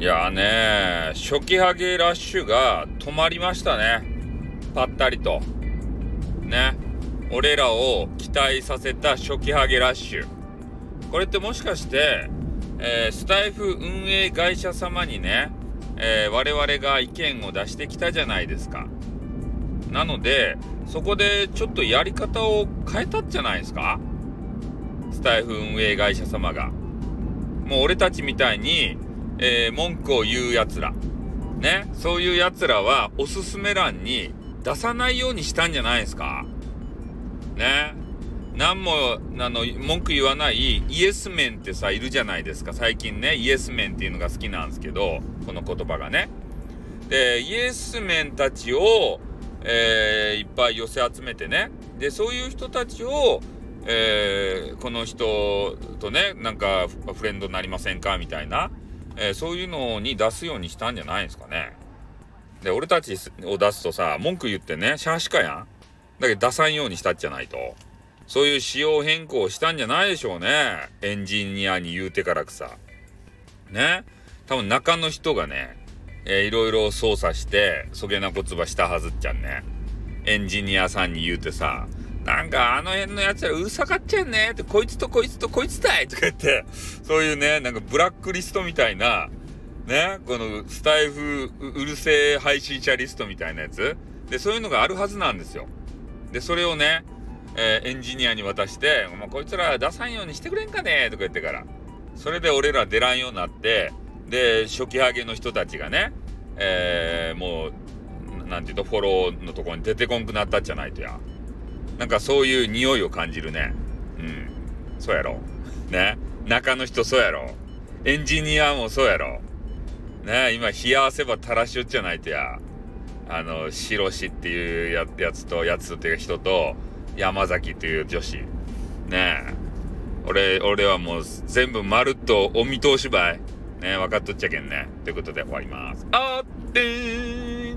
ね、初期ハゲラッシュが止まりましたね。ぱったりと。ね。俺らを期待させた初期ハゲラッシュ。これってもしかして、えー、スタイフ運営会社様にね、えー、我々が意見を出してきたじゃないですか。なので、そこでちょっとやり方を変えたんじゃないですかスタイフ運営会社様が。もう俺たちみたいに、えー、文句を言う奴ら。ね。そういう奴らはおすすめ欄に出さないようにしたんじゃないですかね。何も、あの、文句言わないイエスメンってさ、いるじゃないですか。最近ね、イエスメンっていうのが好きなんですけど、この言葉がね。で、イエスメンたちを、えー、いっぱい寄せ集めてね。で、そういう人たちを、えー、この人とね、なんかフレンドになりませんか？みたいな、えー、そういうのに出すようにしたんじゃないですかね。で、俺たちを出すとさ、文句言ってね、シャーシカやん。だけど出さんようにしたっじゃないと。そういう仕様変更したんじゃないでしょうね。エンジニアに言うてからくさ。ね。多分中の人がね、えー、いろいろ操作して、そげなこつばしたはずっちゃんね。エンジニアさんに言うてさ、なんかあの辺のやつらうるさかっちゃうねって、こいつとこいつとこいつだいとか言って、そういうね、なんかブラックリストみたいな、ね、このスタイフうるせえ配信者リストみたいなやつ。で、そういうのがあるはずなんですよ。で、それをね、えー、エンジニアに渡して、もうこいつら出さんようにしてくれんかね？とか言ってから。それで俺ら出らんようになって、で、初期ハゲの人たちがね、えー、もう、なんていうと、フォローのとこに出てこんくなったじゃないとや。なんかそういう匂いを感じるね。うん。そうやろ。ね。中の人そうやろ。エンジニアもそうやろ。ね今、冷や汗ば垂らしよっちゃないとや。あの、白しっていうややつと、やつっていう人と、山崎っていう女子。ね。俺、俺はもう全部まるっとお見通しばい。ね分かっとっちゃけんね。ということで終わります。あってー